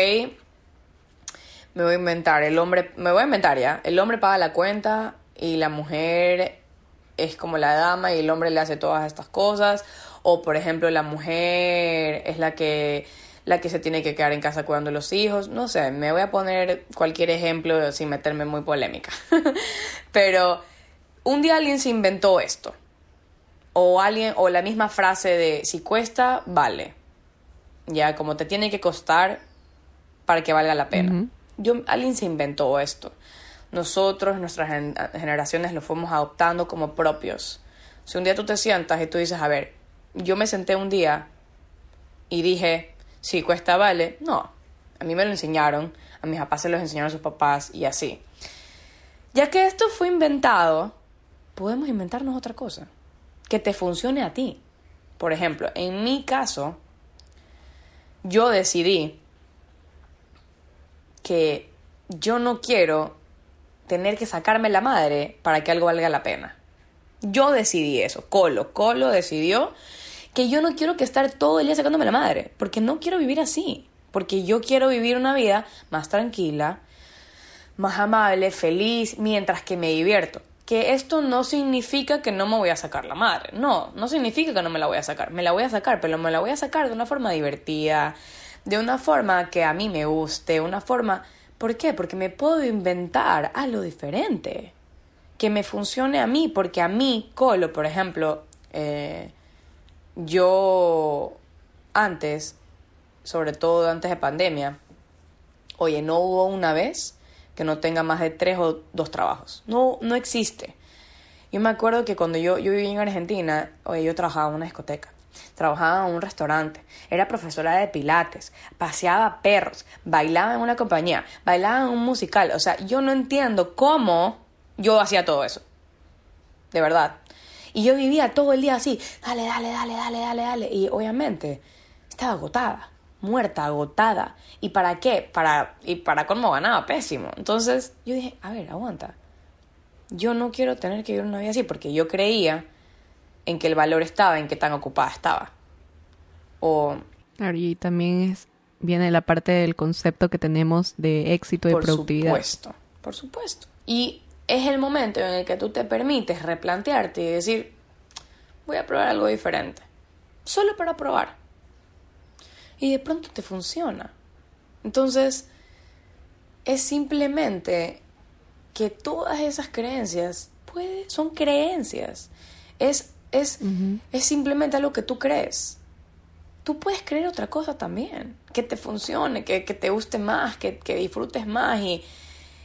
me voy a inventar, el hombre, me voy a inventar ya, el hombre paga la cuenta y la mujer es como la dama y el hombre le hace todas estas cosas, o por ejemplo la mujer es la que la que se tiene que quedar en casa cuidando a los hijos, no sé, me voy a poner cualquier ejemplo sin meterme muy polémica. Pero un día alguien se inventó esto. O alguien o la misma frase de si cuesta, vale. Ya como te tiene que costar para que valga la pena. Yo alguien se inventó esto. Nosotros, nuestras generaciones lo fuimos adoptando como propios. Si un día tú te sientas y tú dices, a ver, yo me senté un día y dije, si cuesta vale, no. A mí me lo enseñaron, a mis papás se los enseñaron sus papás y así. Ya que esto fue inventado, podemos inventarnos otra cosa que te funcione a ti. Por ejemplo, en mi caso, yo decidí que yo no quiero tener que sacarme la madre para que algo valga la pena. Yo decidí eso, Colo, Colo decidió que yo no quiero que estar todo el día sacándome la madre, porque no quiero vivir así, porque yo quiero vivir una vida más tranquila, más amable, feliz, mientras que me divierto. Que esto no significa que no me voy a sacar la madre, no, no significa que no me la voy a sacar, me la voy a sacar, pero me la voy a sacar de una forma divertida, de una forma que a mí me guste, una forma... ¿Por qué? Porque me puedo inventar algo diferente, que me funcione a mí, porque a mí, Colo, por ejemplo, eh, yo antes, sobre todo antes de pandemia, oye, no hubo una vez que no tenga más de tres o dos trabajos. No, no existe. Yo me acuerdo que cuando yo, yo vivía en Argentina, oye, yo trabajaba en una discoteca, trabajaba en un restaurante, era profesora de pilates, paseaba perros, bailaba en una compañía, bailaba en un musical. O sea, yo no entiendo cómo yo hacía todo eso. De verdad. Y yo vivía todo el día así, dale, dale, dale, dale, dale, dale. Y obviamente estaba agotada, muerta, agotada. ¿Y para qué? Para, y para cómo ganaba pésimo. Entonces yo dije, a ver, aguanta. Yo no quiero tener que vivir una vida así porque yo creía en que el valor estaba en qué tan ocupada estaba. O...
Claro, y también es, viene la parte del concepto que tenemos de éxito y productividad.
Por supuesto, por supuesto. Y es el momento en el que tú te permites replantearte y decir, voy a probar algo diferente. Solo para probar. Y de pronto te funciona. Entonces, es simplemente que todas esas creencias puede, son creencias. Es, es, es simplemente algo que tú crees. Tú puedes creer otra cosa también, que te funcione, que, que te guste más, que, que disfrutes más y,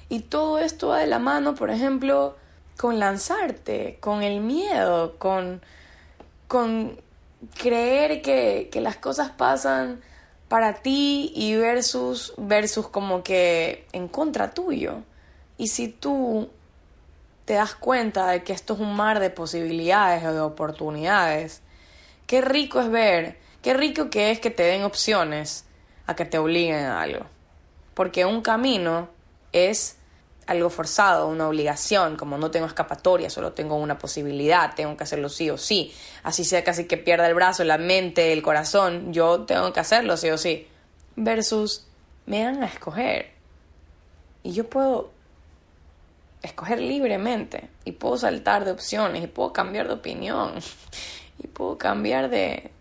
y todo esto va de la mano, por ejemplo, con lanzarte, con el miedo, con, con creer que, que las cosas pasan para ti y versus, versus como que en contra tuyo. Y si tú te das cuenta de que esto es un mar de posibilidades o de oportunidades, qué rico es ver, qué rico que es que te den opciones a que te obliguen a algo. Porque un camino es algo forzado, una obligación, como no tengo escapatoria, solo tengo una posibilidad, tengo que hacerlo sí o sí. Así sea casi que pierda el brazo, la mente, el corazón, yo tengo que hacerlo sí o sí. Versus me dan a escoger. Y yo puedo escoger libremente y puedo saltar de opciones y puedo cambiar de opinión y puedo cambiar de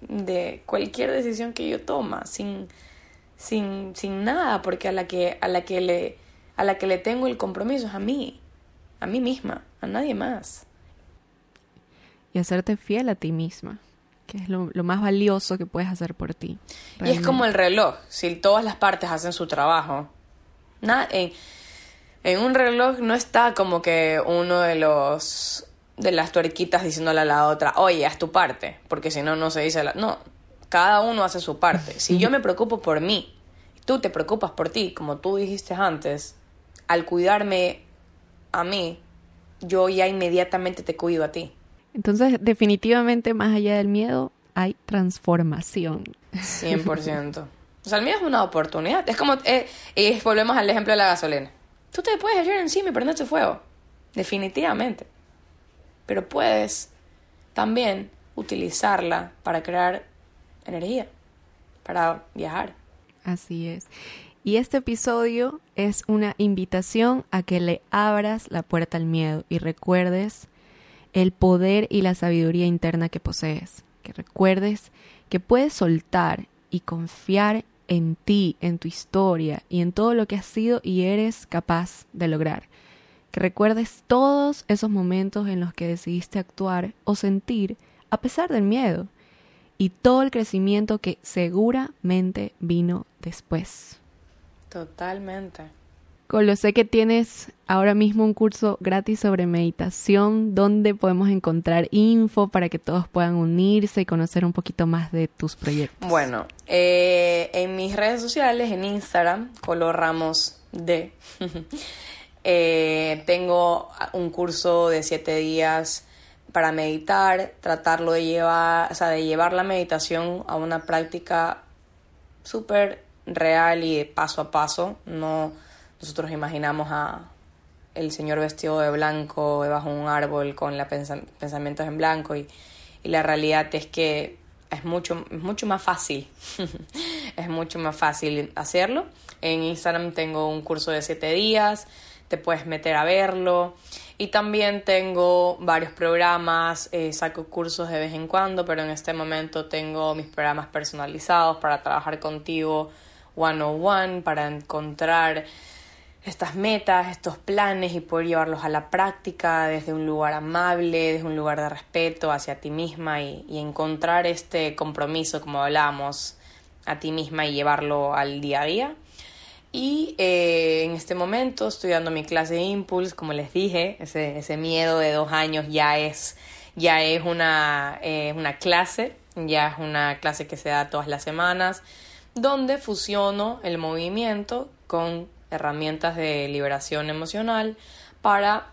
de cualquier decisión que yo toma sin sin sin nada porque a la que a la que le a la que le tengo el compromiso es a mí, a mí misma, a nadie más.
Y hacerte fiel a ti misma, que es lo, más valioso que puedes hacer por ti.
Y es como el reloj, si todas las partes hacen su trabajo. Nada, en, en un reloj no está como que uno de los de las tuerquitas diciéndole a la otra, oye, haz tu parte, porque si no, no se dice la... No, cada uno hace su parte. Si yo me preocupo por mí, tú te preocupas por ti, como tú dijiste antes, al cuidarme a mí, yo ya inmediatamente te cuido a ti.
Entonces, definitivamente, más allá del miedo, hay transformación.
100%. O sea, el miedo es una oportunidad. Es como, eh, y volvemos al ejemplo de la gasolina. Tú te puedes echar encima y prenderte fuego. Definitivamente. Pero puedes también utilizarla para crear energía, para viajar.
Así es. Y este episodio es una invitación a que le abras la puerta al miedo y recuerdes el poder y la sabiduría interna que posees. Que recuerdes que puedes soltar y confiar en ti, en tu historia y en todo lo que has sido y eres capaz de lograr. Que recuerdes todos esos momentos en los que decidiste actuar o sentir a pesar del miedo y todo el crecimiento que seguramente vino después.
Totalmente.
Colo, sé que tienes ahora mismo un curso gratis sobre meditación, donde podemos encontrar info para que todos puedan unirse y conocer un poquito más de tus proyectos.
Bueno, eh, en mis redes sociales, en Instagram, Colo Ramos D, eh, tengo un curso de siete días para meditar, tratarlo de llevar, o sea, de llevar la meditación a una práctica súper real y paso a paso, no nosotros imaginamos a el señor vestido de blanco debajo de un árbol con la pensamientos en blanco y, la realidad es que es mucho, es mucho más fácil, es mucho más fácil hacerlo. En Instagram tengo un curso de siete días, te puedes meter a verlo y también tengo varios programas, eh, saco cursos de vez en cuando, pero en este momento tengo mis programas personalizados para trabajar contigo one on one, para encontrar estas metas, estos planes y poder llevarlos a la práctica desde un lugar amable, desde un lugar de respeto hacia ti misma y, encontrar este compromiso, como hablábamos, a ti misma y llevarlo al día a día. Y eh, en este momento estoy dando mi clase de Impulse, como les dije, ese, ese miedo de dos años ya es, ya es una, eh, una clase, ya es una clase que se da todas las semanas, donde fusiono el movimiento con herramientas de liberación emocional para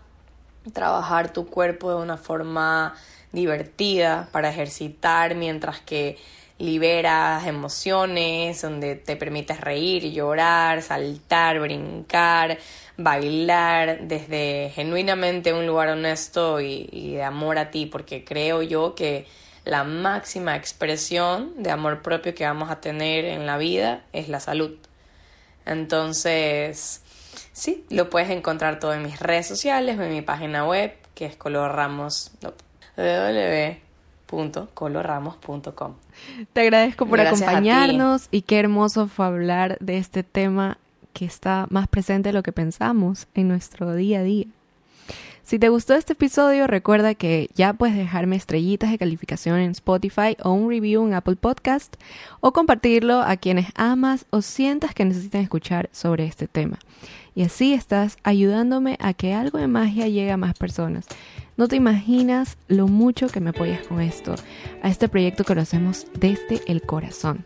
trabajar tu cuerpo de una forma divertida, para ejercitar mientras que liberas emociones, donde te permites reír, llorar, saltar, brincar, bailar desde genuinamente un lugar honesto y, y, de amor a ti, porque creo yo que la máxima expresión de amor propio que vamos a tener en la vida es la salud. Entonces, sí, lo puedes encontrar todo en mis redes sociales o en mi página web, que es colorramos,
Te agradezco por acompañarnos y qué hermoso fue hablar de este tema que está más presente de lo que pensamos en nuestro día a día. Si te gustó este episodio, recuerda que ya puedes dejarme estrellitas de calificación en Spotify o un review en Apple Podcast o compartirlo a quienes amas o sientas que necesitan escuchar sobre este tema. Y así estás ayudándome a que algo de magia llegue a más personas. No te imaginas lo mucho que me apoyas con esto, a este proyecto que lo hacemos desde el corazón.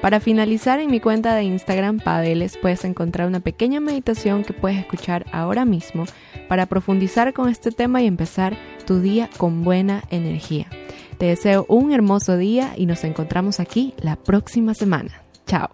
Para finalizar, en mi cuenta de Instagram Padeles puedes encontrar una pequeña meditación que puedes escuchar ahora mismo para profundizar con este tema y empezar tu día con buena energía. Te deseo un hermoso día y nos encontramos aquí la próxima semana. Chao.